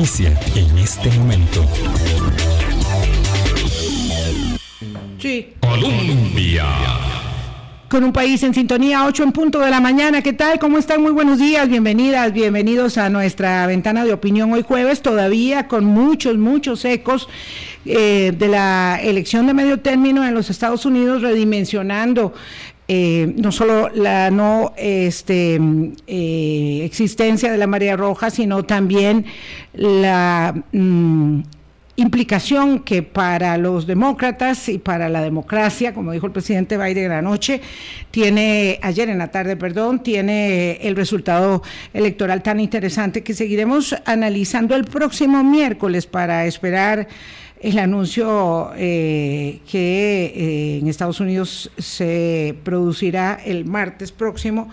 inicia en este momento. Sí. Colombia. Con un país en sintonía, 8 en punto de la mañana. ¿Qué tal? ¿Cómo están? Muy buenos días, bienvenidas, bienvenidos a nuestra ventana de opinión hoy jueves, todavía con muchos, muchos ecos eh, de la elección de medio término en los Estados Unidos, redimensionando eh, no solo la no este, eh, existencia de la María Roja, sino también la mm, implicación que para los demócratas y para la democracia, como dijo el presidente Biden anoche, tiene, ayer en la tarde, perdón, tiene el resultado electoral tan interesante que seguiremos analizando el próximo miércoles para esperar el anuncio eh, que eh, en Estados Unidos se producirá el martes próximo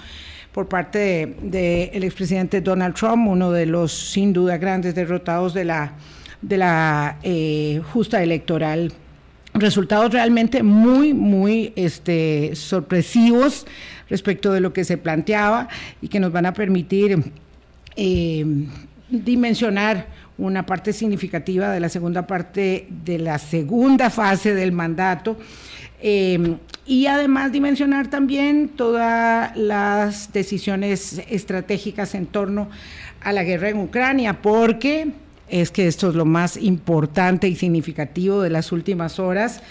por parte del expresidente Donald Trump, uno de los sin duda grandes derrotados de la, de la eh, justa electoral. Resultados realmente muy, muy este, sorpresivos respecto de lo que se planteaba y que nos van a permitir dimensionar una parte significativa de la segunda parte de la segunda fase del mandato. Eh, y además dimensionar también todas las decisiones estratégicas en torno a la guerra en Ucrania, porque es que esto es lo más importante y significativo de las últimas horas.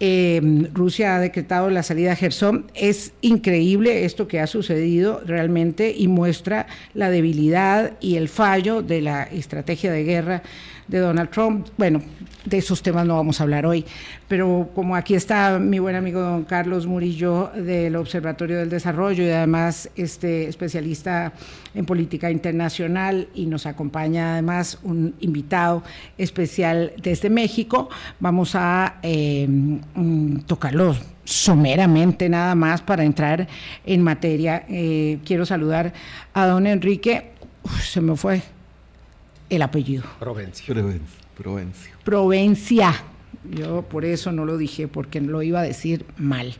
Eh, Rusia ha decretado la salida a Gerson. Es increíble esto que ha sucedido realmente y muestra la debilidad y el fallo de la estrategia de guerra de Donald Trump. Bueno, de esos temas no vamos a hablar hoy, pero como aquí está mi buen amigo don Carlos Murillo del Observatorio del Desarrollo y además este especialista en política internacional y nos acompaña además un invitado especial desde México, vamos a eh, mm, tocarlo someramente nada más para entrar en materia. Eh, quiero saludar a don Enrique, se me fue, el apellido. Provencio. Provencio. Provencia. Yo por eso no lo dije, porque lo iba a decir mal.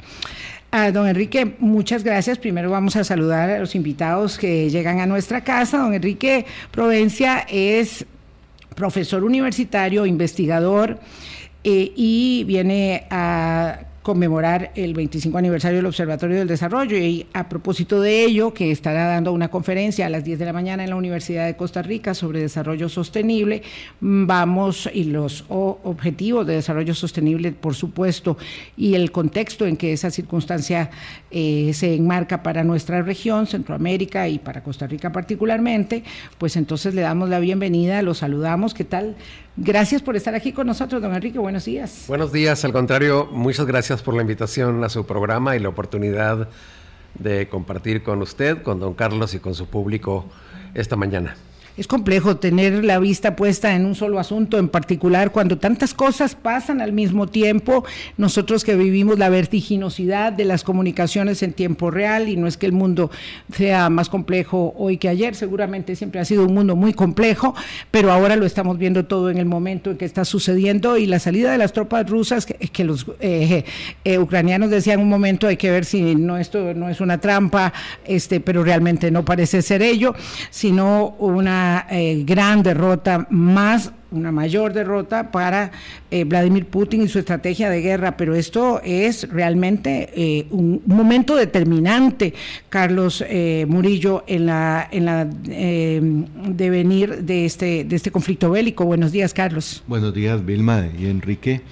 Ah, don Enrique, muchas gracias. Primero vamos a saludar a los invitados que llegan a nuestra casa. Don Enrique Provencia es profesor universitario, investigador eh, y viene a conmemorar el 25 aniversario del Observatorio del Desarrollo y a propósito de ello, que estará dando una conferencia a las 10 de la mañana en la Universidad de Costa Rica sobre desarrollo sostenible, vamos y los objetivos de desarrollo sostenible, por supuesto, y el contexto en que esa circunstancia eh, se enmarca para nuestra región, Centroamérica y para Costa Rica particularmente, pues entonces le damos la bienvenida, los saludamos, ¿qué tal? Gracias por estar aquí con nosotros, don Enrique. Buenos días. Buenos días, al contrario, muchas gracias por la invitación a su programa y la oportunidad de compartir con usted, con don Carlos y con su público esta mañana es complejo tener la vista puesta en un solo asunto en particular cuando tantas cosas pasan al mismo tiempo. Nosotros que vivimos la vertiginosidad de las comunicaciones en tiempo real y no es que el mundo sea más complejo hoy que ayer, seguramente siempre ha sido un mundo muy complejo, pero ahora lo estamos viendo todo en el momento en que está sucediendo y la salida de las tropas rusas, que, los eh, eh, ucranianos decían un momento hay que ver si no esto no es una trampa, este, pero realmente no parece ser ello, sino una eh, gran derrota, más una mayor derrota para eh, Vladimir Putin y su estrategia de guerra, pero esto es realmente eh, un, momento determinante, Carlos Murillo, en la, en la devenir de este, de este conflicto bélico. Buenos días, Carlos. Buenos días, Vilma y Enrique.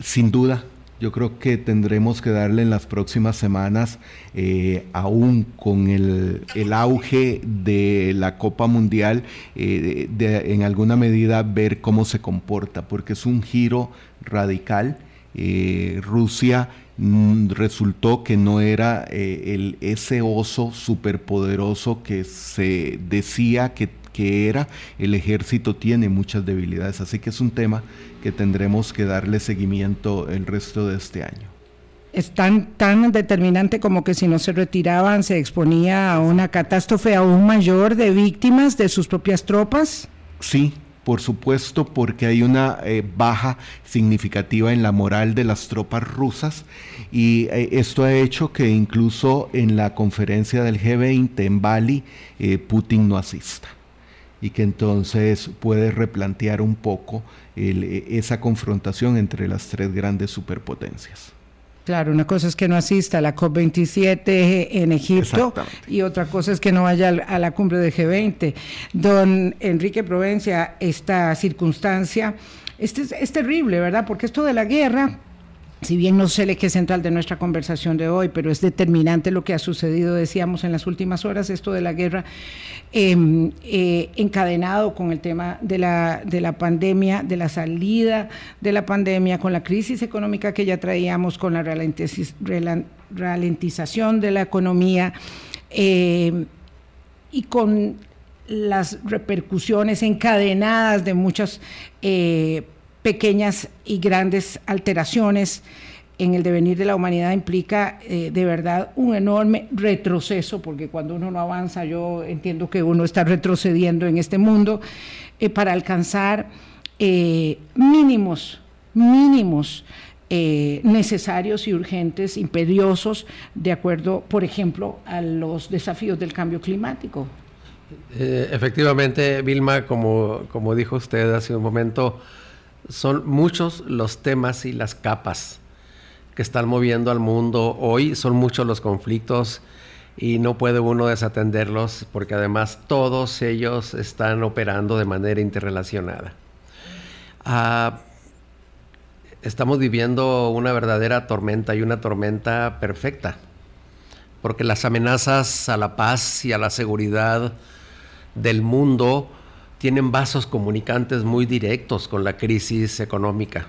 sin duda, yo creo que tendremos que darle en las próximas semanas, eh, aún con el, auge de la Copa Mundial, eh, en alguna medida ver cómo se comporta, porque es un giro radical. Eh, Rusia mm, resultó que no era el, ese oso superpoderoso que se decía que que era, el ejército tiene muchas debilidades, así que es un tema que tendremos que darle seguimiento el resto de este año. Es tan, tan determinante como que si no se retiraban se exponía a una catástrofe aún mayor de víctimas de sus propias tropas. Sí, por supuesto, porque hay una eh, baja significativa en la moral de las tropas rusas y eh, esto ha hecho que incluso en la conferencia del G20 en Bali, eh, Putin no asista y que entonces puede replantear un poco esa confrontación entre las tres grandes superpotencias. Claro, una cosa es que no asista a la COP27 en Egipto y otra cosa es que no vaya a la cumbre de G20. Don Enrique Provencia, esta circunstancia este es, es terrible, ¿verdad? Porque esto de la guerra si bien no sé el eje central de nuestra conversación de hoy, pero es determinante lo que ha sucedido, decíamos, en las últimas horas, esto de la guerra, em, eh, encadenado con el tema de la, de la pandemia, de la salida de la pandemia, con la crisis económica que ya traíamos, con la ralentización de la economía em, y con las repercusiones encadenadas de muchas eh, pequeñas y grandes alteraciones en el devenir de la humanidad implica eh, de verdad un enorme retroceso, porque cuando uno no avanza, yo entiendo que uno está retrocediendo en este mundo, eh, para alcanzar eh, mínimos, mínimos necesarios y urgentes, imperiosos, de acuerdo, por ejemplo, a los desafíos del cambio climático. efectivamente, Vilma, como, como dijo usted hace un momento, son muchos los temas y las capas que están moviendo al mundo hoy, son muchos los conflictos y no puede uno desatenderlos porque además todos ellos están operando de manera interrelacionada. Ah, estamos viviendo una verdadera tormenta y una tormenta perfecta, porque las amenazas a la paz y a la seguridad del mundo tienen vasos comunicantes muy directos con la crisis económica.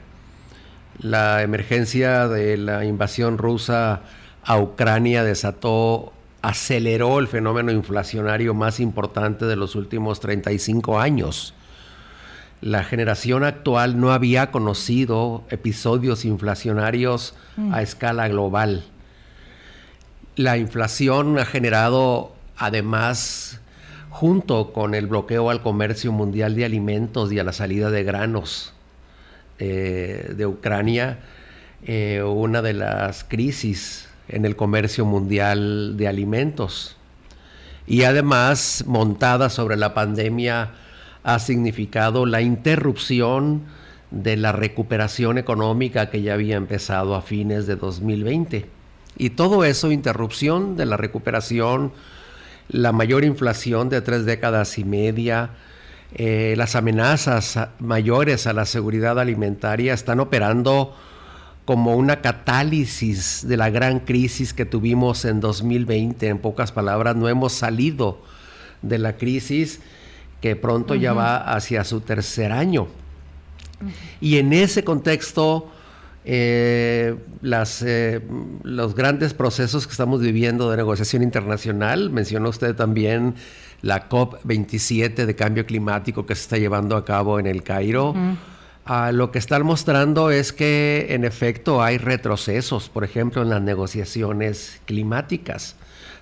La emergencia de la invasión rusa a Ucrania desató, aceleró el fenómeno inflacionario más importante de los últimos 35 años. La generación actual no había conocido episodios inflacionarios mm. a escala global. La inflación ha generado además junto con el bloqueo al comercio mundial de alimentos y a la salida de granos eh, de Ucrania, eh, una de las crisis en el comercio mundial de alimentos. Y además, montada sobre la pandemia, ha significado la interrupción de la recuperación económica que ya había empezado a fines de 2020. Y todo eso, interrupción de la recuperación, la mayor inflación de tres décadas y media, eh, las amenazas mayores a la seguridad alimentaria están operando como una catálisis de la gran crisis que tuvimos en 2020. En pocas palabras, no hemos salido de la crisis que pronto ya va hacia su tercer año. Y en ese contexto, eh, las, eh, los grandes procesos que estamos viviendo de negociación internacional. Mencionó usted también la COP27 de cambio climático que se está llevando a cabo en el Cairo. Ah, lo que están mostrando es que en efecto hay retrocesos, por ejemplo, en las negociaciones climáticas,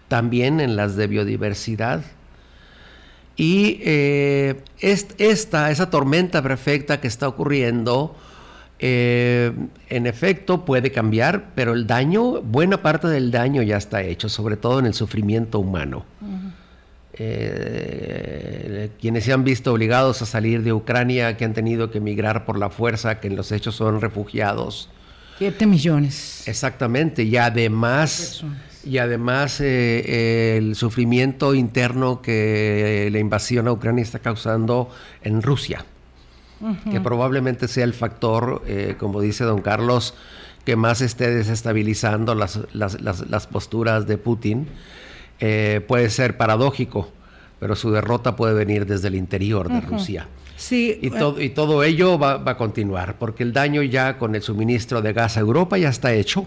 también en las de biodiversidad. Y eh, esta, esa tormenta perfecta que está ocurriendo, eh, en efecto, puede cambiar, pero el daño, buena parte del daño ya está hecho, sobre todo en el sufrimiento humano. Eh, quienes se han visto obligados a salir de Ucrania, que han tenido que emigrar por la fuerza, que en los hechos son refugiados. Siete millones. Exactamente, y además, y además eh, el sufrimiento interno que la invasión a Ucrania está causando en Rusia que probablemente sea el factor, eh, como dice don Carlos, que más esté desestabilizando las, las, posturas de Putin. Eh, puede ser paradójico, pero su derrota puede venir desde el interior de Rusia. Sí, y, y, todo ello va, va, a continuar, porque el daño ya con el suministro de gas a Europa ya está hecho.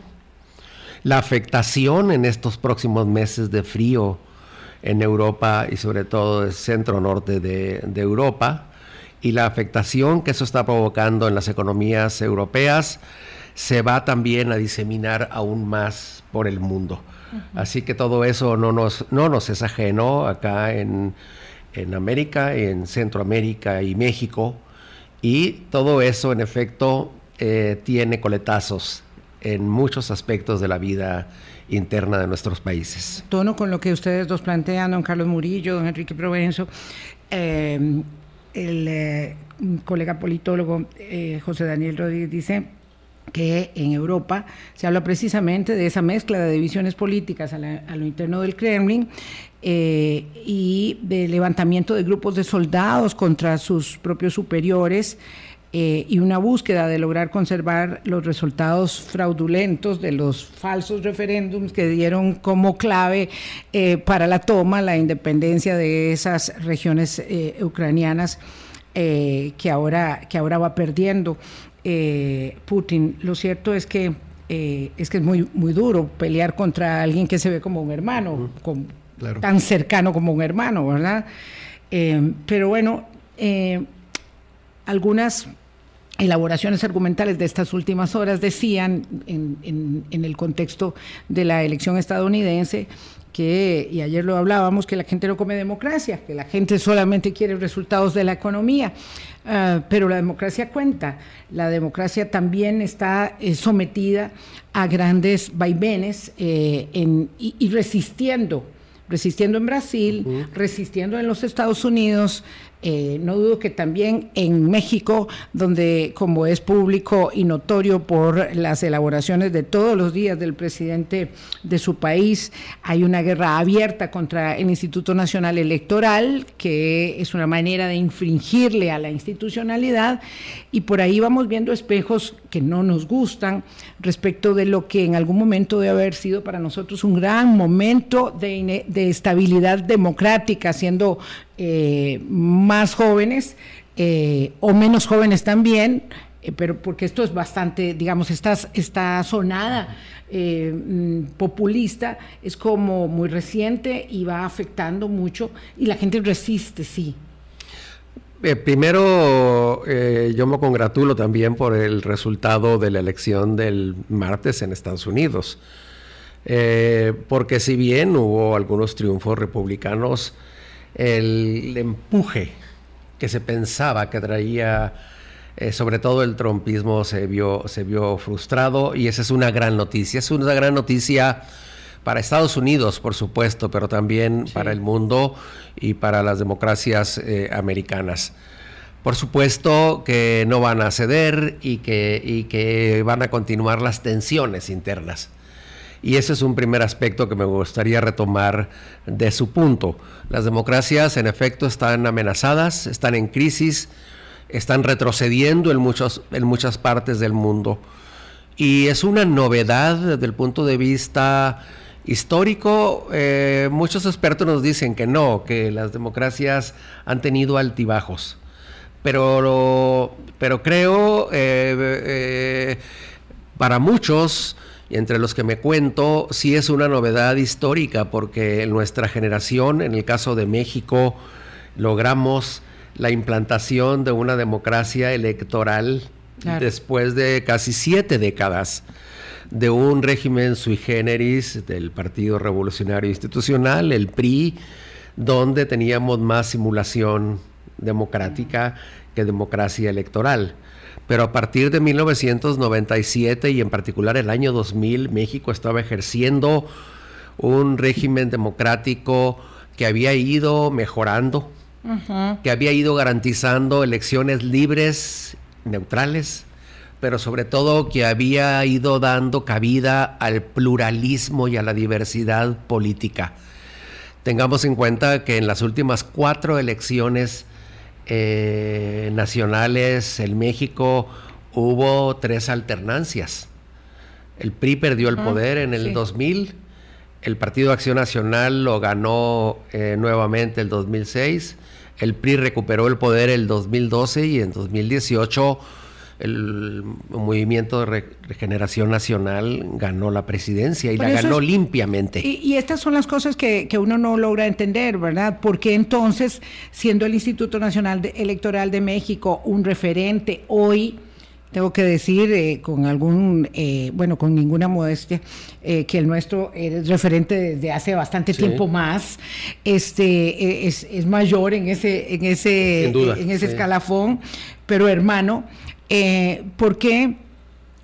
La afectación en estos próximos meses de frío en Europa y sobre todo el centro-norte de, de Europa y la afectación que eso está provocando en las economías europeas se va también a diseminar aún más por el mundo. Así que todo eso no nos, no nos es ajeno acá en, en América, en Centroamérica y México. Y todo eso, en efecto, eh, tiene coletazos en muchos aspectos de la vida interna de nuestros países. Tono con lo que ustedes dos plantean, don Carlos Murillo, don Enrique Provenzo, eh, el eh, colega politólogo eh, José Daniel Rodríguez dice que en Europa se habla precisamente de esa mezcla de divisiones políticas a, lo interno del Kremlin y de levantamiento de grupos de soldados contra sus propios superiores eh, y una búsqueda de lograr conservar los resultados fraudulentos de los falsos referéndums que dieron como clave eh, para la toma, la independencia de esas regiones eh, ucranianas que, ahora, que ahora va perdiendo Putin. Lo cierto es que es que es muy, muy duro pelear contra alguien que se ve como un hermano, tan cercano como un hermano, ¿verdad? pero bueno, algunas elaboraciones argumentales de estas últimas horas decían, en, el contexto de la elección estadounidense, que, y ayer lo hablábamos, que la gente no come democracia, que la gente solamente quiere resultados de la economía, ah, pero la democracia cuenta, la democracia también está eh, sometida a grandes vaivenes eh, y, resistiendo, resistiendo en Brasil, resistiendo en los Estados Unidos, eh, no dudo que también en México, donde como es público y notorio por las elaboraciones de todos los días del presidente de su país, hay una guerra abierta contra el Instituto Nacional Electoral, que es una manera de infringirle a la institucionalidad, y por ahí vamos viendo espejos que no nos gustan respecto de lo que en algún momento debe haber sido para nosotros un gran momento de, de estabilidad democrática, siendo eh, más jóvenes eh, o menos jóvenes también, eh, pero porque esto es bastante, digamos, esta, esta sonada mm, populista es como muy reciente y va afectando mucho y la gente resiste, sí. primero, yo me congratulo también por el resultado de la elección del martes en Estados Unidos, porque si bien hubo algunos triunfos republicanos, el empuje que se pensaba que traía, eh, sobre todo el trompismo, se vio, se vio frustrado y esa es una gran noticia. Es una gran noticia para Estados Unidos, por supuesto, pero también para el mundo y para las democracias eh, americanas. Por supuesto que no van a ceder y que, y que van a continuar las tensiones internas. Y ese es un primer aspecto que me gustaría retomar de su punto. Las democracias, en efecto, están amenazadas, están en crisis, están retrocediendo en, muchos, en muchas partes del mundo. Y es una novedad desde el punto de vista histórico. Eh, muchos expertos nos dicen que no, que las democracias han tenido altibajos. Pero, pero creo, eh, eh, para muchos, y entre los que me cuento, sí es una novedad histórica porque en nuestra generación, en el caso de México, logramos la implantación de una democracia electoral después de casi siete décadas de un régimen sui generis del Partido Revolucionario Institucional, el PRI, donde teníamos más simulación democrática que democracia electoral pero a partir de 1997 y en particular el año 2000, México estaba ejerciendo un régimen democrático que había ido mejorando, que había ido garantizando elecciones libres, neutrales, pero sobre todo que había ido dando cabida al pluralismo y a la diversidad política. Tengamos en cuenta que en las últimas cuatro elecciones eh, nacionales en México hubo tres alternancias. El PRI perdió el poder en el 2000, el Partido Acción Nacional lo ganó eh, nuevamente el 2006, el PRI recuperó el poder el 2012 y en 2018 el movimiento de regeneración nacional ganó la presidencia y la ganó limpiamente. Y, estas son las cosas que, uno no logra entender, ¿verdad? Porque entonces, siendo el Instituto Nacional Electoral de México un referente hoy, tengo que decir eh, con algún, eh, bueno, con ninguna modestia, eh, que el nuestro es referente desde hace bastante tiempo más, este, es, mayor en ese, en ese, en ese escalafón, pero hermano, eh, ¿Por qué,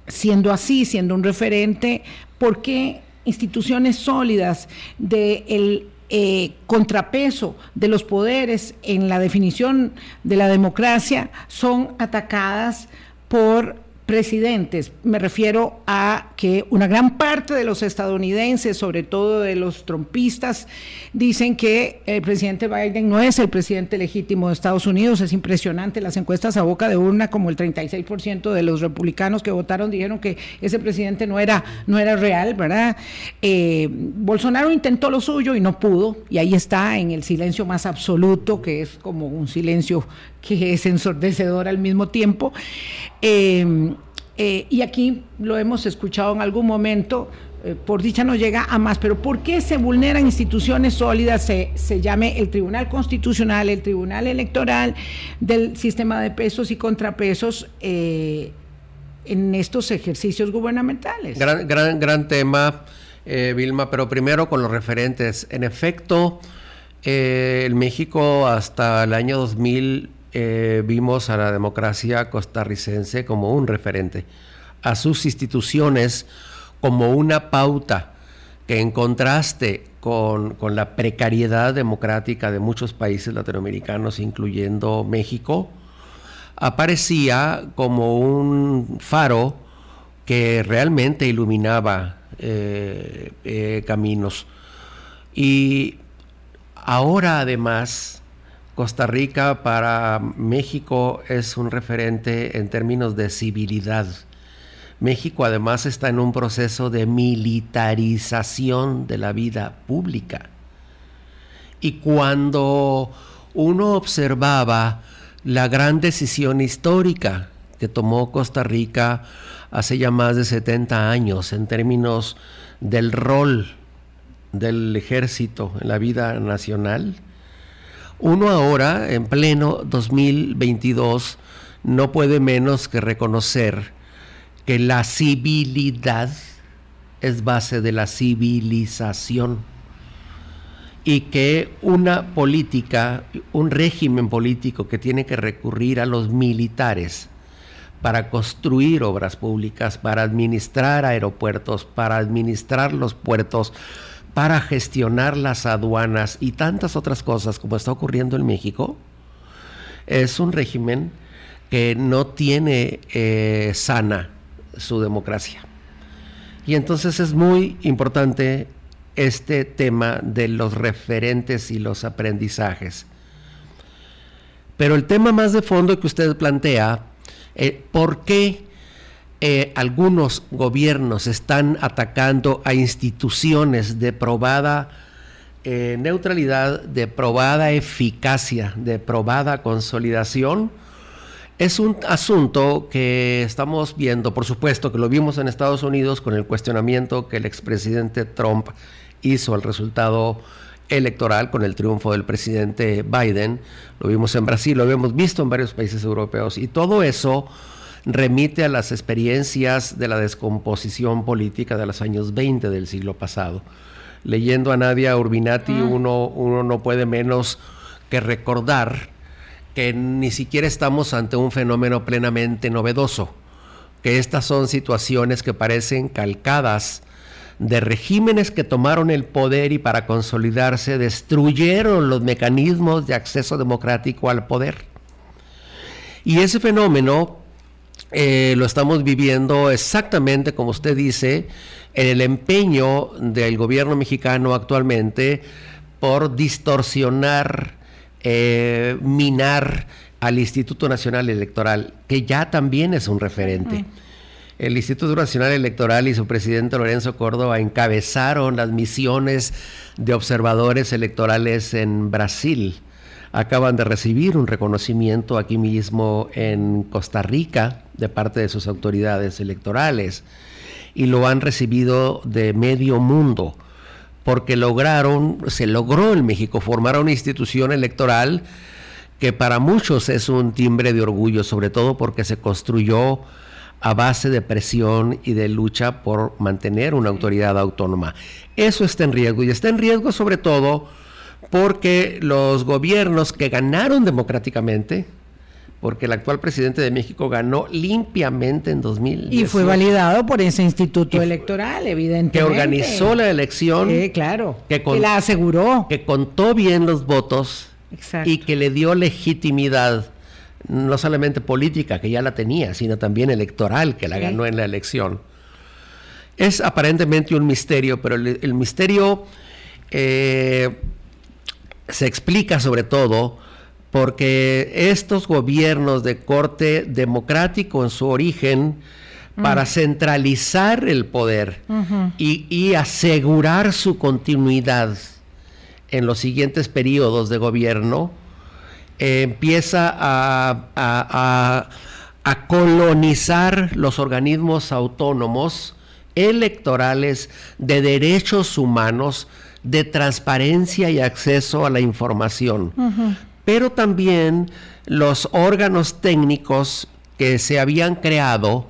siendo así, siendo un referente, por qué instituciones sólidas, del eh, contrapeso de los poderes en la definición de la democracia son atacadas por presidentes. Me refiero a que una gran parte de los estadounidenses, sobre todo de los trompistas, dicen que el presidente Biden no es el presidente legítimo de Estados Unidos. Es impresionante las encuestas a boca de urna, como el 36% de los republicanos que votaron dijeron que ese presidente no era, no era real, ¿verdad? Eh, Bolsonaro intentó lo suyo y no pudo, y ahí está en el silencio más absoluto, que es como un silencio que es ensordecedor al mismo tiempo. Eh, eh, y aquí lo hemos escuchado en algún momento, eh, por dicha no llega a más, pero ¿por qué se vulneran instituciones sólidas? Se, se llame el Tribunal Constitucional, el Tribunal Electoral del sistema de pesos y contrapesos en estos ejercicios gubernamentales. Gran, gran, gran tema, Vilma, pero primero con los referentes. En efecto, en México hasta el año 2000 eh, vimos a la democracia costarricense como un referente, a sus instituciones como una pauta que en contraste con, la precariedad democrática de muchos países latinoamericanos, incluyendo México, aparecía como un faro que realmente iluminaba eh, eh, caminos. Y ahora además Costa Rica para México es un referente en términos de civilidad. México además está en un proceso de militarización de la vida pública. Y cuando uno observaba la gran decisión histórica que tomó Costa Rica hace ya más de 70 años en términos del rol del ejército en la vida nacional, uno ahora, en pleno 2022, no puede menos que reconocer que la civilidad es base de la civilización y que una política, un régimen político que tiene que recurrir a los militares para construir obras públicas, para administrar aeropuertos, para administrar los puertos, para gestionar las aduanas y tantas otras cosas como está ocurriendo en México, es un régimen que no tiene eh, sana su democracia. Y entonces es muy importante este tema de los referentes y los aprendizajes. Pero el tema más de fondo que usted plantea, eh, ¿por qué eh, algunos gobiernos están atacando a instituciones de probada eh, neutralidad, de probada eficacia, de probada consolidación, es un asunto que estamos viendo, por supuesto que lo vimos en Estados Unidos con el cuestionamiento que el expresidente Trump hizo al resultado electoral con el triunfo del presidente Biden, lo vimos en Brasil, lo habíamos visto en varios países europeos. Y todo eso remite a las experiencias de la descomposición política de los años 20 del siglo pasado. Leyendo a Nadia Urbinati, ah. uno, uno no puede menos que recordar que ni siquiera estamos ante un fenómeno plenamente novedoso, que estas son situaciones que parecen calcadas de regímenes que tomaron el poder y para consolidarse destruyeron los mecanismos de acceso democrático al poder. Y ese fenómeno eh, lo estamos viviendo exactamente como usted dice, en el empeño del gobierno mexicano actualmente por distorsionar, eh, minar al Instituto Nacional Electoral, que ya también es un referente. El Instituto Nacional Electoral y su presidente Lorenzo Córdoba encabezaron las misiones de observadores electorales en Brasil. Acaban de recibir un reconocimiento aquí mismo en Costa Rica de parte de sus autoridades electorales y lo han recibido de medio mundo porque lograron, se logró en México formar una institución electoral que para muchos es un timbre de orgullo, sobre todo porque se construyó a base de presión y de lucha por mantener una autoridad autónoma. Eso está en riesgo y está en riesgo sobre todo porque los gobiernos que ganaron democráticamente, porque el actual presidente de México ganó limpiamente en 2000 Y fue validado por ese instituto electoral, evidentemente. Que organizó la elección. Sí, claro. Que, la aseguró. Que contó bien los votos. Y que le dio legitimidad, no solamente política, que ya la tenía, sino también electoral, que la ganó en la elección. Es aparentemente un misterio, pero el, misterio eh, se explica sobre todo porque estos gobiernos de corte democrático en su origen, para centralizar el poder y, asegurar su continuidad en los siguientes periodos de gobierno, eh, empieza a, colonizar los organismos autónomos electorales de derechos humanos, de transparencia y acceso a la información pero también los órganos técnicos que se habían creado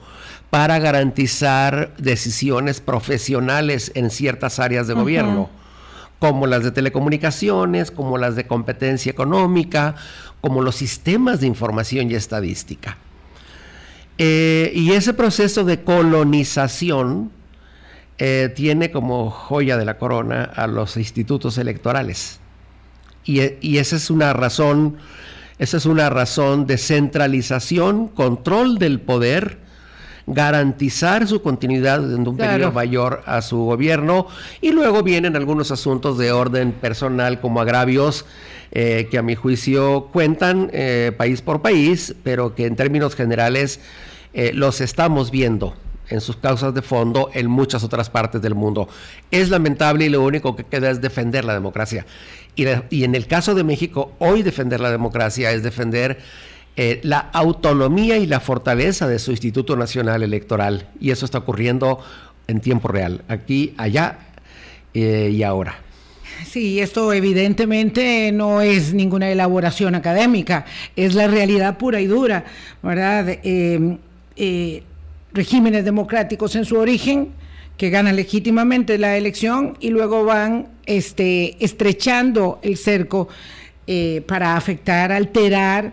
para garantizar decisiones profesionales en ciertas áreas de gobierno, como las de telecomunicaciones, como las de competencia económica, como los sistemas de información y estadística. Eh, y ese proceso de colonización eh, tiene como joya de la corona a los institutos electorales. Y, esa es una razón, esa es una razón de centralización, control del poder, garantizar su continuidad en un periodo mayor a su gobierno y luego vienen algunos asuntos de orden personal como agravios eh, que a mi juicio cuentan eh, país por país, pero que en términos generales eh, los estamos viendo en sus causas de fondo en muchas otras partes del mundo. Es lamentable y lo único que queda es defender la democracia. Y, en el caso de México, hoy defender la democracia es defender eh, la autonomía y la fortaleza de su Instituto Nacional Electoral. Y eso está ocurriendo en tiempo real, aquí, allá eh, y ahora. Sí, esto evidentemente no es ninguna elaboración académica, es la realidad pura y dura, ¿verdad? Eh, regímenes democráticos en su origen que ganan legítimamente la elección y luego van este, estrechando el cerco eh, para afectar, alterar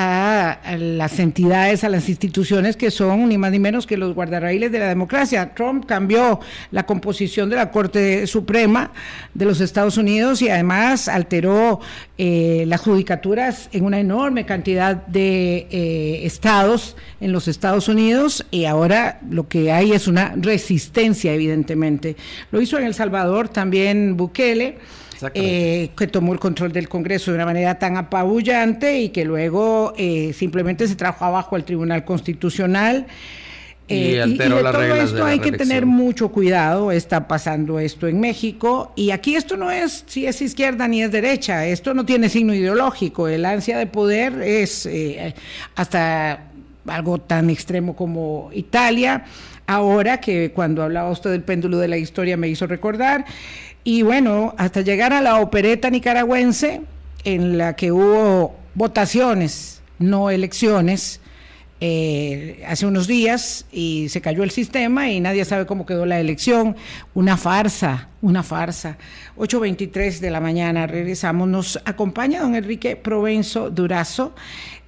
a, las entidades, a las instituciones que son ni más ni menos que los guardarraíles de la democracia. Trump cambió la composición de la Corte Suprema de los Estados Unidos y además alteró eh, las judicaturas en una enorme cantidad de eh, estados en los Estados Unidos y ahora lo que hay es una resistencia, evidentemente. Lo hizo en El Salvador también Bukele eh, que tomó el control del Congreso de una manera tan apabullante y que luego eh, simplemente se trajo abajo al Tribunal Constitucional. y, eh, de todo esto hay que tener mucho cuidado, está pasando esto en México. Y aquí esto no es si es izquierda ni es derecha, esto no tiene signo ideológico, el ansia de poder es hasta algo tan extremo como Italia, ahora que cuando hablaba usted del péndulo de la historia me hizo recordar, y bueno, hasta llegar a la opereta nicaragüense, en la que hubo votaciones, no elecciones, eh, hace unos días y se cayó el sistema y nadie sabe cómo quedó la elección. Una farsa, una farsa. 8.23 de la mañana, regresamos. Nos acompaña don Enrique Provenzo Durazo.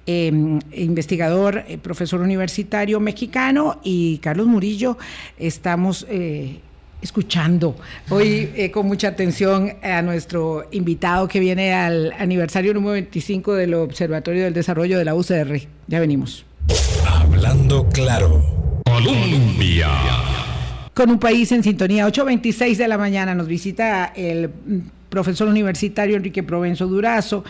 Em, investigador, eh, profesor universitario mexicano y Carlos Murillo, estamos eh, escuchando hoy eh, con mucha atención a nuestro invitado que viene al aniversario número 25 del Observatorio del Desarrollo de la UCR. Ya venimos. Hablando claro. Colombia. Con un país en sintonía, 8.26 de la mañana nos visita el profesor universitario Enrique Provenzo Durazo.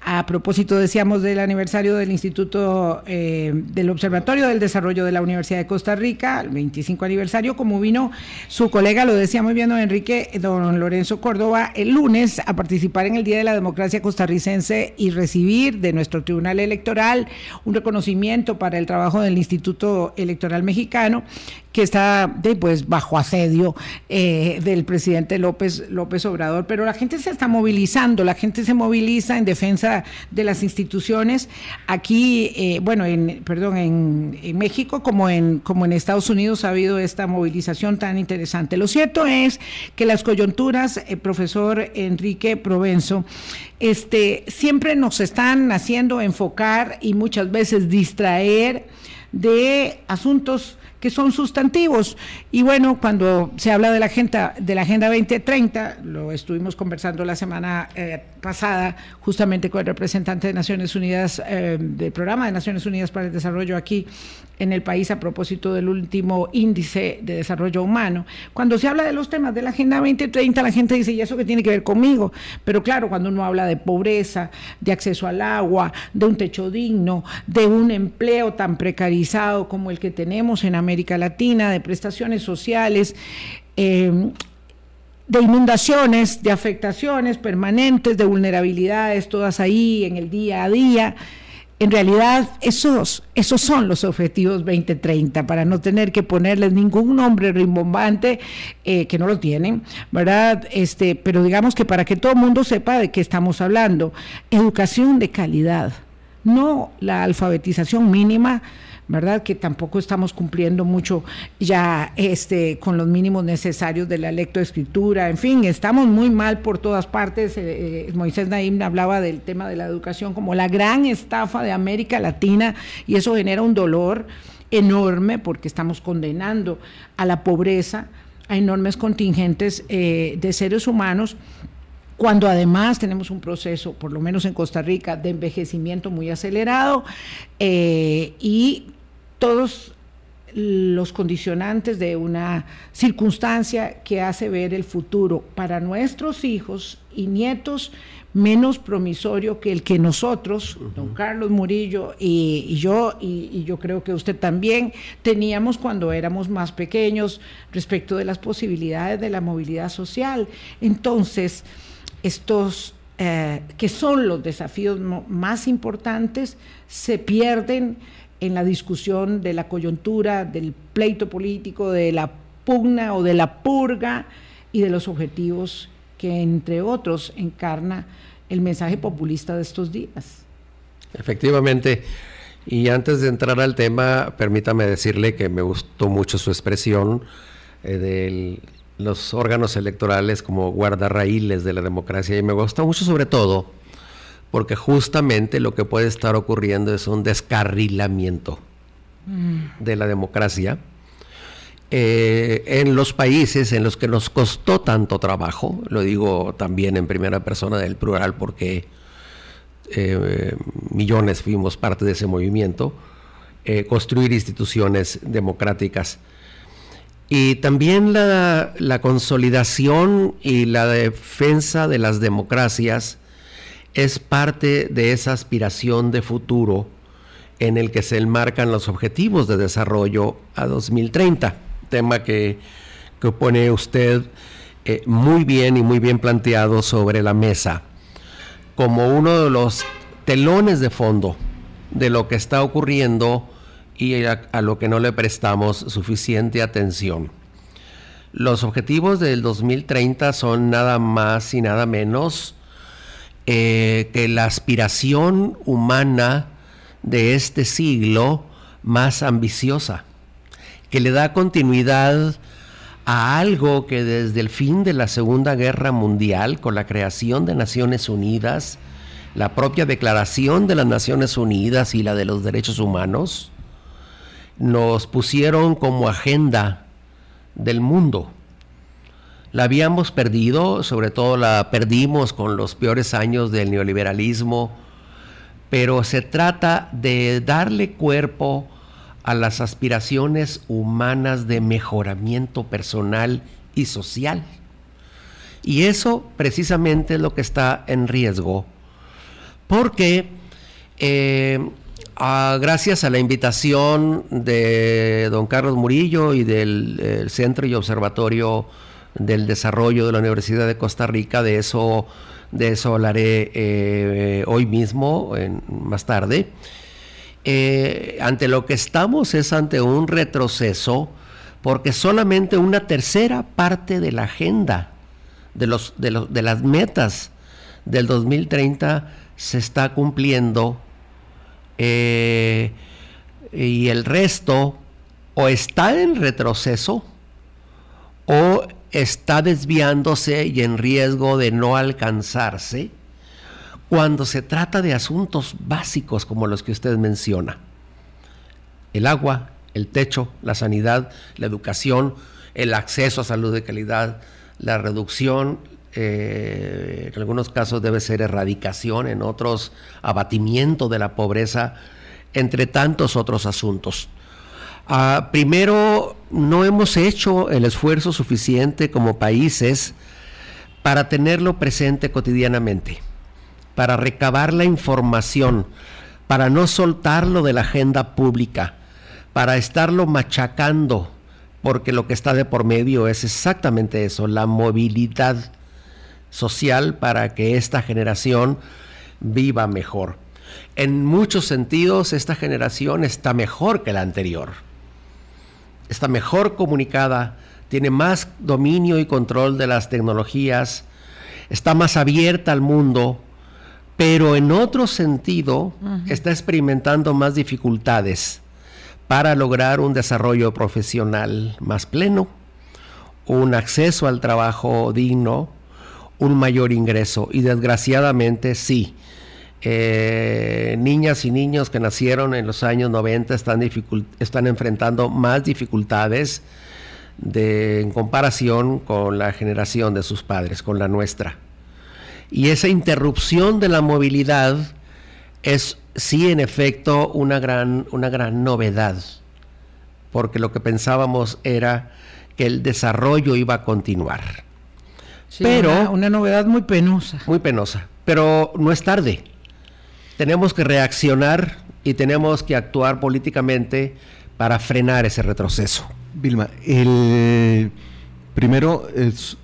A propósito, decíamos del aniversario del Instituto eh, del Observatorio del Desarrollo de la Universidad de Costa Rica, el 25 aniversario, como vino su colega, lo decía muy bien don Enrique, don Lorenzo Córdoba, el lunes a participar en el Día de la Democracia Costarricense y recibir de nuestro Tribunal Electoral un reconocimiento para el trabajo del Instituto Electoral Mexicano que está pues bajo asedio eh, del presidente López López Obrador, pero la gente se está movilizando, la gente se moviliza en defensa de las instituciones aquí, eh, bueno, en, perdón, en, México como en, como en Estados Unidos ha habido esta movilización tan interesante. Lo cierto es que las coyunturas, eh, profesor Enrique Provenzo, este, siempre nos están haciendo enfocar y muchas veces distraer de asuntos que son sustantivos. Y bueno, cuando se habla de la agenda, de la agenda 2030, lo estuvimos conversando la semana eh, pasada justamente con el representante de Naciones Unidas, eh, del programa de Naciones Unidas para el Desarrollo aquí en el país a propósito del último índice de desarrollo humano. Cuando se habla de los temas de la Agenda 2030, la gente dice, ¿y eso qué tiene que ver conmigo? Pero claro, cuando uno habla de pobreza, de acceso al agua, de un techo digno, de un empleo tan precarizado como el que tenemos en América Latina, de prestaciones sociales, eh, de inundaciones, de afectaciones permanentes, de vulnerabilidades, todas ahí en el día a día. En realidad, esos, esos son los objetivos 2030, para no tener que ponerles ningún nombre rimbombante, eh, que no lo tienen, ¿verdad? Este, pero digamos que para que todo el mundo sepa de qué estamos hablando, educación de calidad, no la alfabetización mínima, ¿verdad? Que tampoco estamos cumpliendo mucho ya este, con los mínimos necesarios de la lectoescritura, en fin, estamos muy mal por todas partes. Eh, eh, Moisés Naim hablaba del tema de la educación como la gran estafa de América Latina y eso genera un dolor enorme porque estamos condenando a la pobreza a enormes contingentes eh, de seres humanos cuando además tenemos un proceso, por lo menos en Costa Rica, de envejecimiento muy acelerado y todos los condicionantes de una circunstancia que hace ver el futuro para nuestros hijos y nietos menos promisorio que el que nosotros, don Carlos Murillo y, yo, y, yo creo que usted también, teníamos cuando éramos más pequeños respecto de las posibilidades de la movilidad social. Entonces, estos eh, que son los desafíos más importantes, se pierden en la discusión de la coyuntura, del pleito político, de la pugna o de la purga y de los objetivos que, entre otros, encarna el mensaje populista de estos días. Efectivamente. Y antes de entrar al tema, permítame decirle que me gustó mucho su expresión eh, de los órganos electorales como guardarraíles de la democracia y me gustó mucho sobre todo porque justamente lo que puede estar ocurriendo es un descarrilamiento mm. de la democracia. Eh, en los países en los que nos costó tanto trabajo, lo digo también en primera persona del plural porque eh, millones fuimos parte de ese movimiento, eh, construir instituciones democráticas. Y también la, la consolidación y la defensa de las democracias es parte de esa aspiración de futuro en el que se enmarcan los objetivos de desarrollo a 2030, tema que, pone usted eh, muy bien y muy bien planteado sobre la mesa, como uno de los telones de fondo de lo que está ocurriendo y a lo que no le prestamos suficiente atención. Los objetivos del 2030 son nada más y nada menos eh, que la aspiración humana de este siglo más ambiciosa, que le da continuidad a algo que desde el fin de la Segunda Guerra Mundial, con la creación de Naciones Unidas, la propia Declaración de las Naciones Unidas y la de los Derechos Humanos, nos pusieron como agenda del mundo la habíamos perdido, sobre todo la perdimos con los peores años del neoliberalismo, pero se trata de darle cuerpo a las aspiraciones humanas de mejoramiento personal y social. Y eso precisamente es lo que está en riesgo, porque eh, gracias a la invitación de don Carlos Murillo y del Centro y Observatorio del desarrollo de la Universidad de Costa Rica, de eso, de eso hablaré eh, hoy mismo, más tarde. Eh, ante lo que estamos es ante un retroceso, porque solamente una tercera parte de la agenda de, los, de, de las metas del 2030 se está cumpliendo eh, y el resto o está en retroceso o está desviándose y en riesgo de no alcanzarse cuando se trata de asuntos básicos como los que usted menciona. El agua, el techo, la sanidad, la educación, el acceso a salud de calidad, la reducción, eh, en algunos casos debe ser erradicación, en otros abatimiento de la pobreza, entre tantos otros asuntos. Ah, primero, no hemos hecho el esfuerzo suficiente como países para tenerlo presente cotidianamente, para recabar la información, para no soltarlo de la agenda pública, para estarlo machacando, porque lo que está de por medio es exactamente eso, la movilidad social para que esta generación viva mejor. En muchos sentidos, esta generación está mejor que la anterior. Está mejor comunicada, tiene más dominio y control de las tecnologías, está más abierta al mundo, pero en otro sentido está experimentando más dificultades para lograr un desarrollo profesional más pleno, un acceso al trabajo digno, un mayor ingreso. Y desgraciadamente sí, eh, niñas y niños que nacieron en los años 90 están, están enfrentando más dificultades de, en comparación con la generación de sus padres, con la nuestra. Y esa interrupción de la movilidad es sí en efecto una gran, una gran novedad, porque lo que pensábamos era que el desarrollo iba a continuar pero una, novedad muy penosa. Muy penosa, pero no es tarde. Tenemos que reaccionar y tenemos que actuar políticamente para frenar ese retroceso. Vilma, el primero es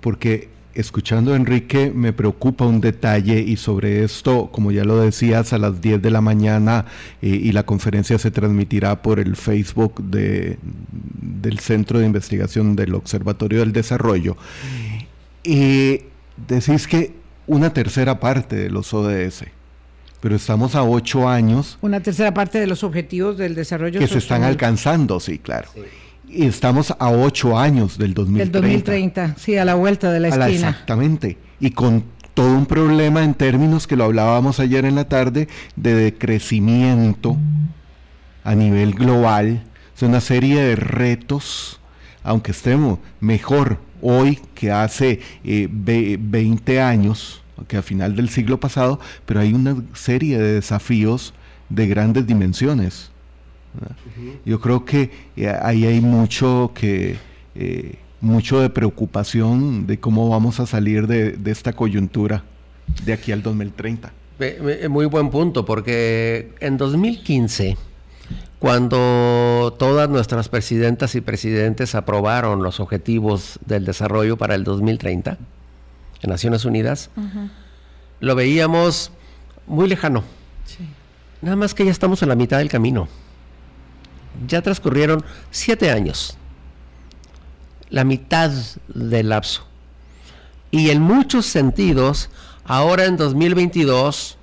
porque escuchando a Enrique me preocupa un detalle y sobre esto, como ya lo decías, a las 10 de la mañana eh, y la conferencia se transmitirá por el Facebook de, del Centro de Investigación del Observatorio del Desarrollo. Y decís que una tercera parte de los ODS, pero estamos a ocho años. Una tercera parte de los objetivos del desarrollo que se están alcanzando, sí, claro. Y estamos a ocho años del 2030. Del 2030, sí, a la vuelta de la esquina. exactamente. Y con todo un problema en términos que lo hablábamos ayer en la tarde de decrecimiento a nivel global. Es una serie de retos, aunque estemos mejor hoy que hace 20 eh, años, que a final del siglo pasado, pero hay una serie de desafíos de grandes dimensiones. Yo creo que eh, ahí hay mucho que eh, mucho de preocupación de cómo vamos a salir de, de esta coyuntura de aquí al 2030. Muy buen punto, porque en 2015 cuando todas nuestras presidentas y presidentes aprobaron los objetivos del desarrollo para el 2030 en Naciones Unidas, lo veíamos muy lejano. Nada más que ya estamos en la mitad del camino. Ya transcurrieron siete años, la mitad del lapso. Y en muchos sentidos, ahora en 2022,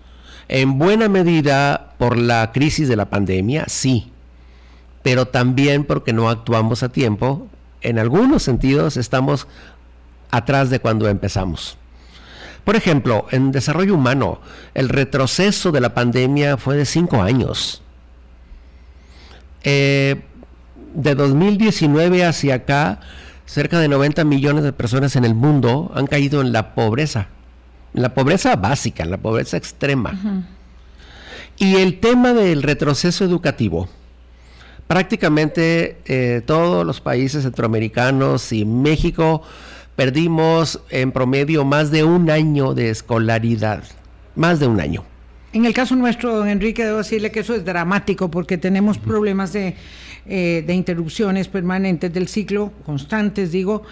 en buena medida por la crisis de la pandemia, sí, pero también porque no actuamos a tiempo. En algunos sentidos estamos atrás de cuando empezamos. Por ejemplo, en desarrollo humano, el retroceso de la pandemia fue de cinco años. Eh, de 2019 hacia acá, cerca de 90 millones de personas en el mundo han caído en la pobreza la pobreza básica, la pobreza extrema. Y el tema del retroceso educativo, prácticamente eh, todos los países centroamericanos y México perdimos en promedio más de un año de escolaridad, más de un año. En el caso nuestro, don Enrique, debo decirle que eso es dramático porque tenemos problemas de, eh, de interrupciones permanentes del ciclo, constantes, digo,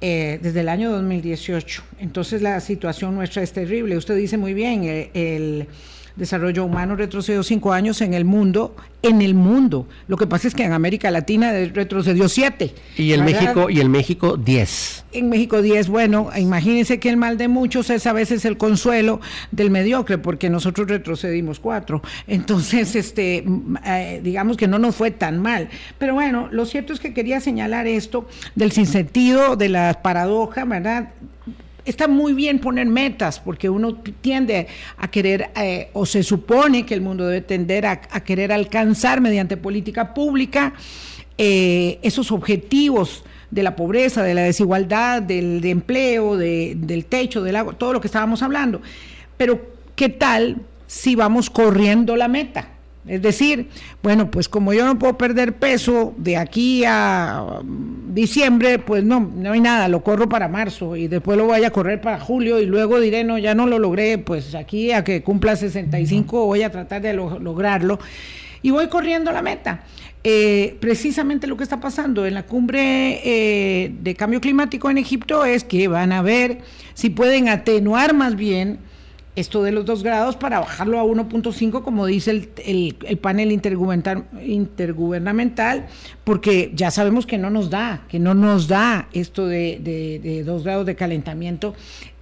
eh, desde el año 2018. Entonces la situación nuestra es terrible. Usted dice muy bien, eh, el, desarrollo humano retrocedió cinco años en el mundo, en el mundo. Lo que pasa es que en América Latina retrocedió siete. Y el México, y el México diez. En México diez, bueno, imagínense que el mal de muchos es a veces el consuelo del mediocre, porque nosotros retrocedimos cuatro. Entonces, este, eh, digamos que no nos fue tan mal. Pero bueno, lo cierto es que quería señalar esto del sinsentido, de la paradoja, ¿verdad? Está muy bien poner metas, porque uno tiende a querer, eh, o se supone que el mundo debe tender a, querer alcanzar mediante política pública eh, esos objetivos de la pobreza, de la desigualdad, del empleo, del techo, del agua, todo lo que estábamos hablando. Pero, ¿qué tal si vamos corriendo la meta? Es decir, bueno, pues como yo no puedo perder peso de aquí a um, diciembre, pues no, no hay nada, lo corro para marzo y después lo voy a correr para julio y luego diré, no, ya no lo logré, pues aquí a que cumpla 65 voy a tratar de lograrlo y voy corriendo la meta. Eh, precisamente lo que está pasando en la cumbre eh, de cambio climático en Egipto es que van a ver si pueden atenuar más bien esto de los dos grados para bajarlo a 1.5, como dice el, el, panel intergubernamental, porque ya sabemos que no nos da, que no nos da esto de, de, dos grados de calentamiento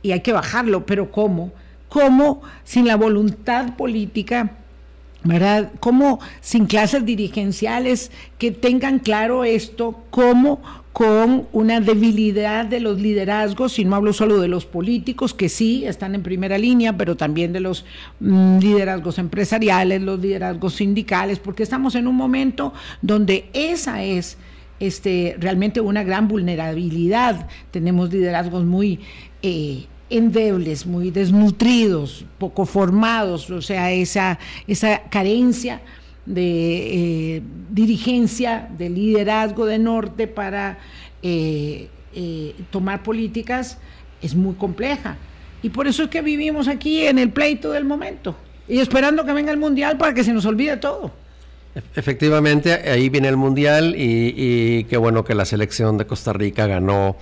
y hay que bajarlo, pero ¿cómo? ¿Cómo sin la voluntad política? ¿verdad? ¿Cómo sin clases dirigenciales que tengan claro esto, cómo con una debilidad de los liderazgos, y no hablo solo de los políticos, que sí están en primera línea, pero también de los mm, liderazgos empresariales, los liderazgos sindicales, porque estamos en un momento donde esa es este, realmente una gran vulnerabilidad. Tenemos liderazgos muy eh, endebles, muy desnutridos, poco formados, o sea, esa, esa carencia de eh, dirigencia, de liderazgo de norte para eh, eh, tomar políticas es muy compleja. Y por eso es que vivimos aquí en el pleito del momento y esperando que venga el Mundial para que se nos olvide todo. Efectivamente, ahí viene el Mundial y, y qué bueno que la selección de Costa Rica ganó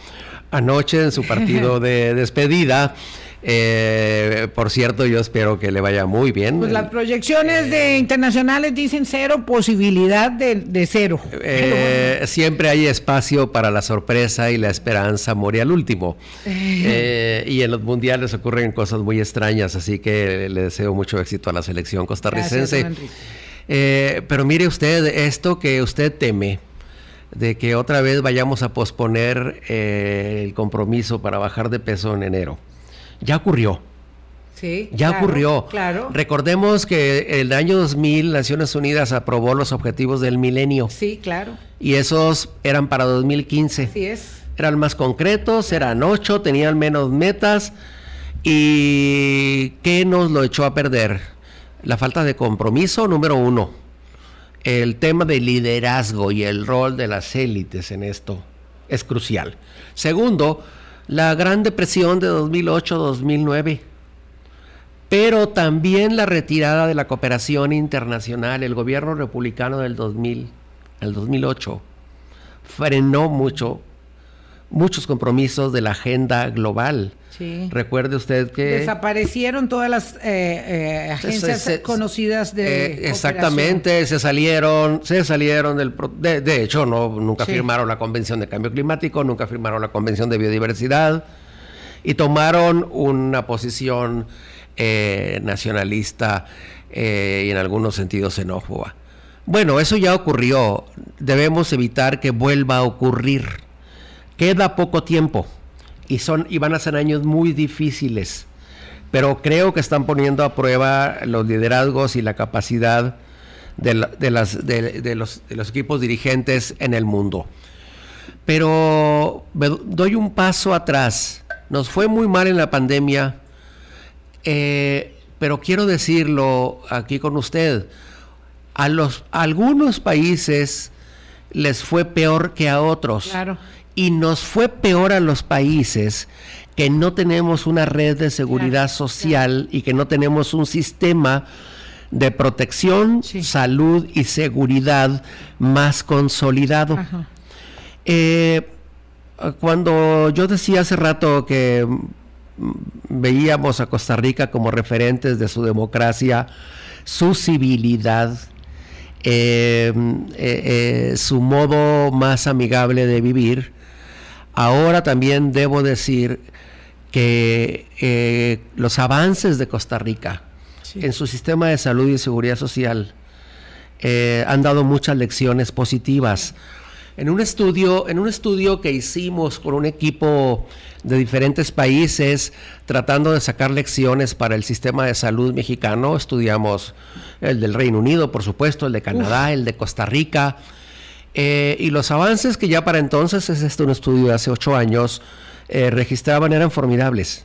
anoche en su partido de despedida. Eh, por cierto, yo espero que le vaya muy bien. Pues las proyecciones de internacionales dicen cero, posibilidad de, cero. Eh, siempre hay espacio para la sorpresa y la esperanza muere al último. Eh, y en los mundiales ocurren cosas muy extrañas, así que le deseo mucho éxito a la selección costarricense. pero mire usted, esto que usted teme, de que otra vez vayamos a posponer el compromiso para bajar de peso en enero ya ocurrió. Sí, ya ocurrió. Claro. Recordemos que el año 2000 Naciones Unidas aprobó los objetivos del milenio. Sí, claro. Y esos eran para 2015. Así es. Eran más concretos, eran ocho, tenían menos metas. ¿Y qué nos lo echó a perder? La falta de compromiso, número uno. El tema de liderazgo y el rol de las élites en esto es crucial. Segundo, la Gran Depresión de 2008-2009, pero también la retirada de la cooperación internacional, el gobierno republicano del 2000, el 2008, frenó mucho muchos compromisos de la agenda global. Recuerde usted que... Desaparecieron todas las eh, eh, agencias conocidas de... Eh, exactamente, se salieron, se salieron del... De, hecho, no, nunca firmaron la Convención de Cambio Climático, nunca firmaron la Convención de Biodiversidad y tomaron una posición nacionalista y en algunos sentidos xenófoba. Bueno, eso ya ocurrió. Debemos evitar que vuelva a ocurrir. Queda poco tiempo y, son, y van a ser años muy difíciles, pero creo que están poniendo a prueba los liderazgos y la capacidad de, las, de, los, equipos dirigentes en el mundo. Pero doy un paso atrás. Nos fue muy mal en la pandemia, eh, pero quiero decirlo aquí con usted. A, los, a algunos países les fue peor que a otros. Claro y nos fue peor a los países que no tenemos una red de seguridad social y que no tenemos un sistema de protección, salud y seguridad más consolidado. Eh, cuando yo decía hace rato que veíamos a Costa Rica como referentes de su democracia, su civilidad, eh, eh, su modo más amigable de vivir. Ahora también debo decir que los avances de Costa Rica en su sistema de salud y seguridad social han dado muchas lecciones positivas. En un estudio, en un estudio que hicimos con un equipo de diferentes países tratando de sacar lecciones para el sistema de salud mexicano, estudiamos el del Reino Unido, por supuesto, el de Canadá, el de Costa Rica, eh, y los avances que ya para entonces, es este un estudio de hace ocho años, eh, registraban eran formidables.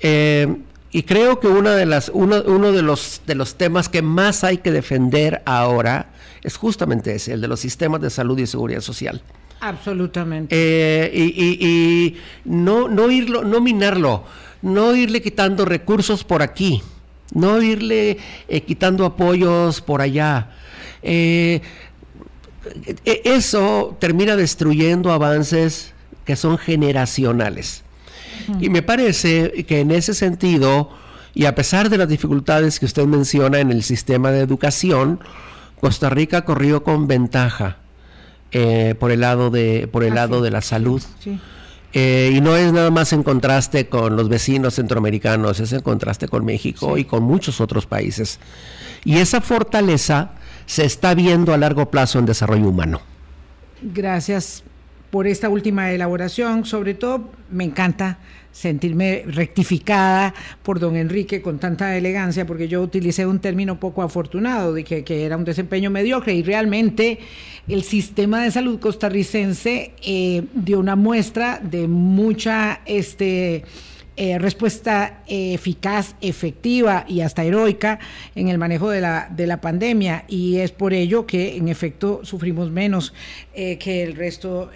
Eh, y creo que una de las, uno, uno de, los, de los temas que más hay que defender ahora es justamente ese, el de los sistemas de salud y seguridad social. Absolutamente. Eh, y, no, no, irlo, no minarlo, no irle quitando recursos por aquí, no irle eh, quitando apoyos por allá. Eh, eso termina destruyendo avances que son generacionales. Y me parece que en ese sentido, y a pesar de las dificultades que usted menciona en el sistema de educación, Costa Rica corrió con ventaja eh, por el lado de, por el ah, lado de la salud. Eh, y no es nada más en contraste con los vecinos centroamericanos, es en contraste con México y con muchos otros países. Y esa fortaleza se está viendo a largo plazo en desarrollo humano. Gracias por esta última elaboración. Sobre todo, me encanta sentirme rectificada por don Enrique con tanta elegancia, porque yo utilicé un término poco afortunado, de que, era un desempeño mediocre, y realmente el sistema de salud costarricense eh, dio una muestra de mucha este, eh, respuesta eficaz, efectiva y hasta heroica en el manejo de la, de la pandemia, y es por ello que en efecto sufrimos menos eh, que el resto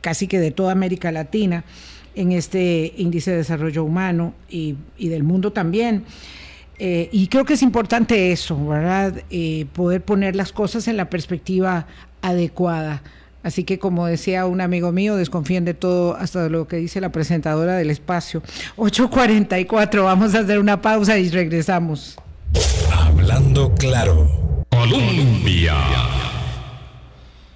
casi que de toda América Latina en este índice de desarrollo humano y, del mundo también. Eh, y creo que es importante eso, ¿verdad? Eh, poder poner las cosas en la perspectiva adecuada. Así que como decía un amigo mío, desconfíen de todo hasta de lo que dice la presentadora del espacio. 8.44, vamos a hacer una pausa y regresamos. Hablando claro. Colombia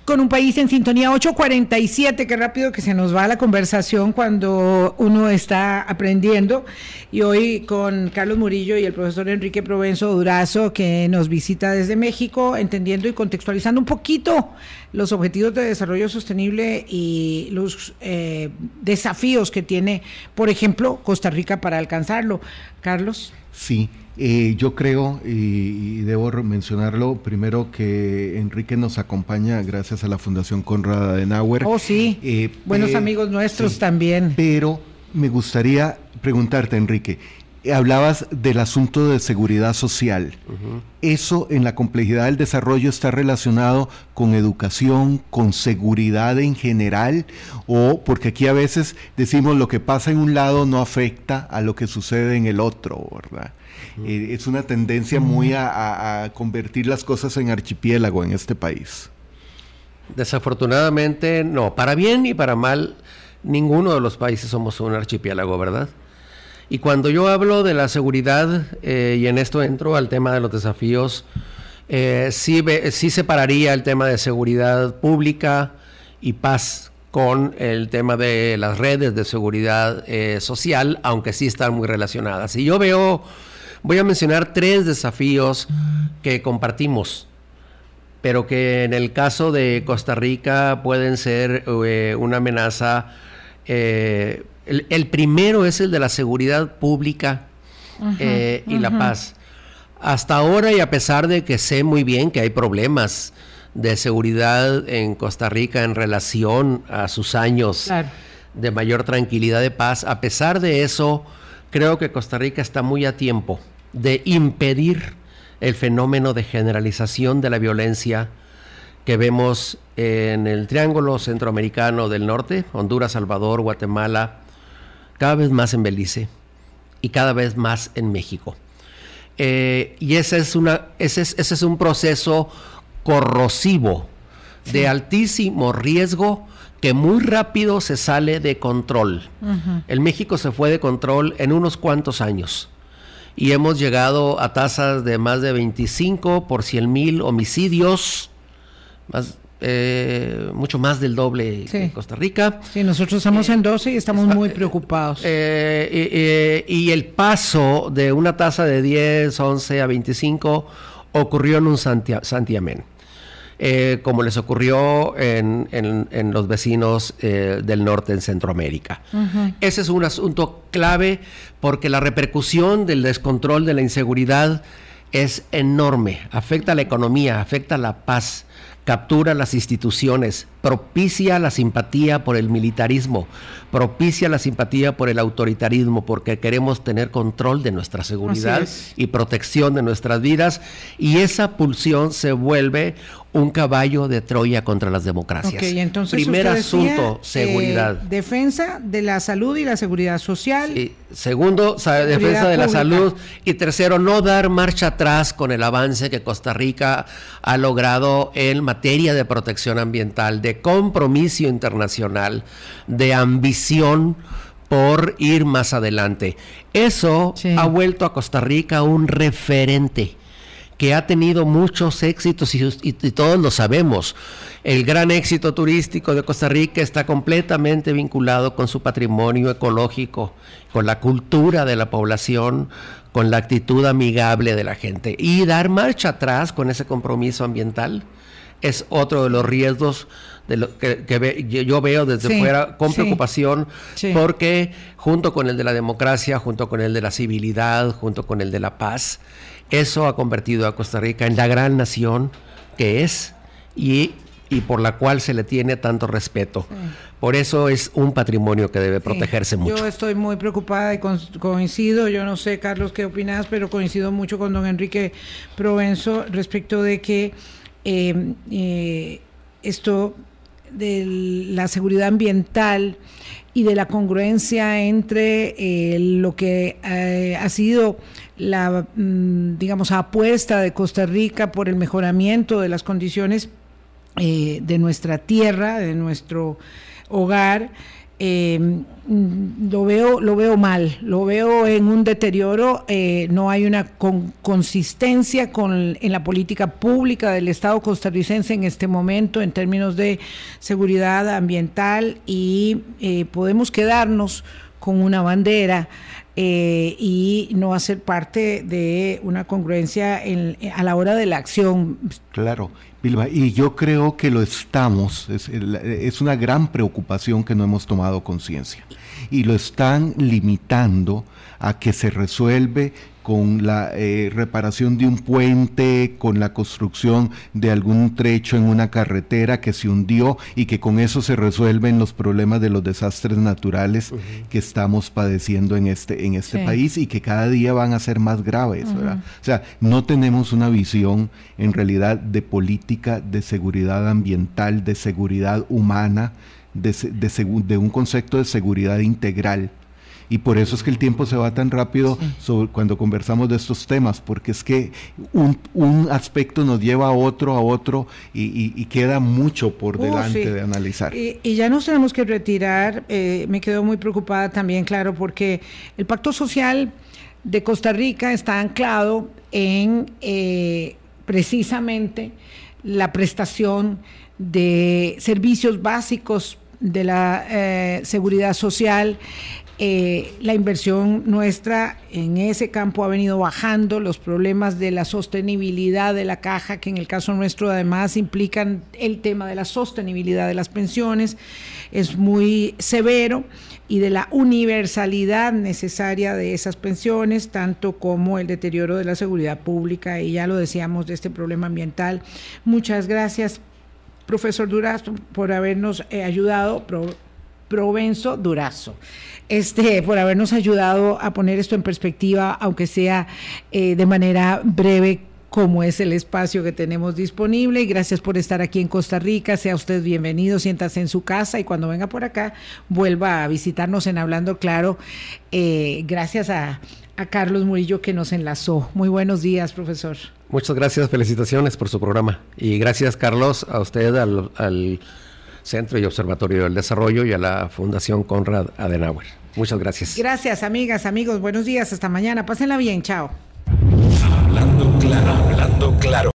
con un país en sintonía 847, qué rápido que se nos va la conversación cuando uno está aprendiendo. Y hoy con Carlos Murillo y el profesor Enrique Provenzo Durazo, que nos visita desde México, entendiendo y contextualizando un poquito los objetivos de desarrollo sostenible y los eh, desafíos que tiene, por ejemplo, Costa Rica para alcanzarlo. Carlos. Sí, eh, yo creo, y, debo mencionarlo, primero que Enrique nos acompaña gracias a la Fundación Conrad Adenauer. Oh, sí. Eh, Buenos amigos nuestros también. Pero me gustaría preguntarte, Enrique, hablabas del asunto de seguridad social. ¿Eso en la complejidad del desarrollo está relacionado con educación, con seguridad en general? O porque aquí a veces decimos lo que pasa en un lado no afecta a lo que sucede en el otro, ¿verdad? Eh, es una tendencia muy a, convertir las cosas en archipiélago en este país. Desafortunadamente, no. Para bien y para mal, ninguno de los países somos un archipiélago, ¿verdad? Y cuando yo hablo de la seguridad, eh, y en esto entro al tema de los desafíos, eh, sí, sí separaría el tema de seguridad pública y paz con el tema de las redes de seguridad social, aunque sí están muy relacionadas. Y yo veo Voy a mencionar tres desafíos que compartimos, pero que en el caso de Costa Rica pueden ser eh, una amenaza. Eh, el, primero es el de la seguridad pública eh, y la paz. Hasta ahora y a pesar de que sé muy bien que hay problemas de seguridad en Costa Rica en relación a sus años de mayor tranquilidad de paz, a pesar de eso, creo que Costa Rica está muy a tiempo de impedir el fenómeno de generalización de la violencia que vemos en el Triángulo Centroamericano del Norte, Honduras, Salvador, Guatemala, cada vez más en Belice y cada vez más en México. Eh, y ese es, una, ese, es, ese es un proceso corrosivo de altísimo riesgo que muy rápido se sale de control. El México se fue de control en unos cuantos años y hemos llegado a tasas de más de 25 por 100 mil homicidios, más, eh, mucho más del doble en Costa Rica. Sí, nosotros estamos en 12 y estamos muy preocupados. Eh, y el paso de una tasa de 10, 11 a 25 ocurrió en un santiamén. Eh, como les ocurrió en, los vecinos eh, del norte en Centroamérica. Ese es un asunto clave porque la repercusión del descontrol de la inseguridad es enorme, afecta a la economía, afecta a la paz, captura las instituciones, propicia la simpatía por el militarismo, propicia la simpatía por el autoritarismo, porque queremos tener control de nuestra seguridad y protección de nuestras vidas, y esa pulsión se vuelve un caballo de Troya contra las democracias. entonces Primer asunto, eh, seguridad. defensa de la salud y la seguridad social. Segundo, defensa de la salud. Y tercero, no dar marcha atrás con el avance que Costa Rica ha logrado en materia de protección ambiental, de compromiso internacional, de ambición por ir más adelante. Eso ha vuelto a Costa Rica un referente que ha tenido muchos éxitos y, todos lo sabemos. El gran éxito turístico de Costa Rica está completamente vinculado con su patrimonio ecológico, con la cultura de la población, con la actitud amigable de la gente. Y dar marcha atrás con ese compromiso ambiental es otro de los riesgos de lo que, yo veo desde fuera con preocupación, porque junto con el de la democracia, junto con el de la civilidad, junto con el de la paz, eso ha convertido a Costa Rica en la gran nación que es y, por la cual se le tiene tanto respeto. Por eso es un patrimonio que debe protegerse mucho. Yo estoy muy preocupada y coincido, yo no sé, Carlos, qué opinas, pero coincido mucho con don Enrique Provenzo respecto de que em, eh, esto de la seguridad ambiental y de la congruencia entre eh, lo que eh, ha sido la, mm, digamos, apuesta de Costa Rica por el mejoramiento de las condiciones eh, de nuestra tierra, de nuestro hogar, eh, lo veo lo veo mal lo veo en un deterioro eh, no hay una consistencia con en la política pública del Estado costarricense en este momento en términos de seguridad ambiental y podemos quedarnos con una bandera eh, y no hacer parte de una congruencia a la hora de la acción. Claro, Y yo creo que lo estamos, es, es una gran preocupación que no hemos tomado conciencia y lo están limitando a que se resuelve con la eh, reparación de un puente, con la construcción de algún trecho en una carretera que se hundió y que con eso se resuelven los problemas de los desastres naturales que estamos padeciendo en este, en este país y que cada día van a ser más graves. O sea, no tenemos una visión en realidad de política de seguridad ambiental, de seguridad humana, de, de un concepto de seguridad integral y por eso es que el tiempo se va tan rápido cuando conversamos de estos temas, porque es que un, aspecto nos lleva a otro, a otro, y, queda mucho por uh, delante de analizar. Y, ya nos tenemos que retirar, eh, me quedo muy preocupada también, claro, porque el pacto social de Costa Rica está anclado en eh, precisamente la prestación de servicios básicos de la eh, seguridad social, eh, la inversión nuestra en ese campo ha venido bajando, los problemas de la sostenibilidad de la caja, que en el caso nuestro además implican el tema de la sostenibilidad de las pensiones, es muy severo y de la universalidad necesaria de esas pensiones, tanto como el deterioro de la seguridad pública, y ya lo decíamos de este problema ambiental. Muchas gracias, profesor Durazo, por habernos eh, ayudado. Provenzo Durazo este, por habernos ayudado a poner esto en perspectiva, aunque sea eh, de manera breve como es el espacio que tenemos disponible. Y gracias por estar aquí en Costa Rica. Sea usted bienvenido, siéntase en su casa y cuando venga por acá, vuelva a visitarnos en Hablando Claro. Eh, gracias a, Carlos Murillo que nos enlazó. Muy buenos días, profesor. Muchas gracias, felicitaciones por su programa. Y gracias, Carlos, a usted, al Centro y Observatorio del Desarrollo y a la Fundación Conrad Adenauer. Muchas gracias. Gracias, amigas, amigos. Buenos días. Hasta mañana. Pásenla bien. Chao. Hablando claro, hablando claro.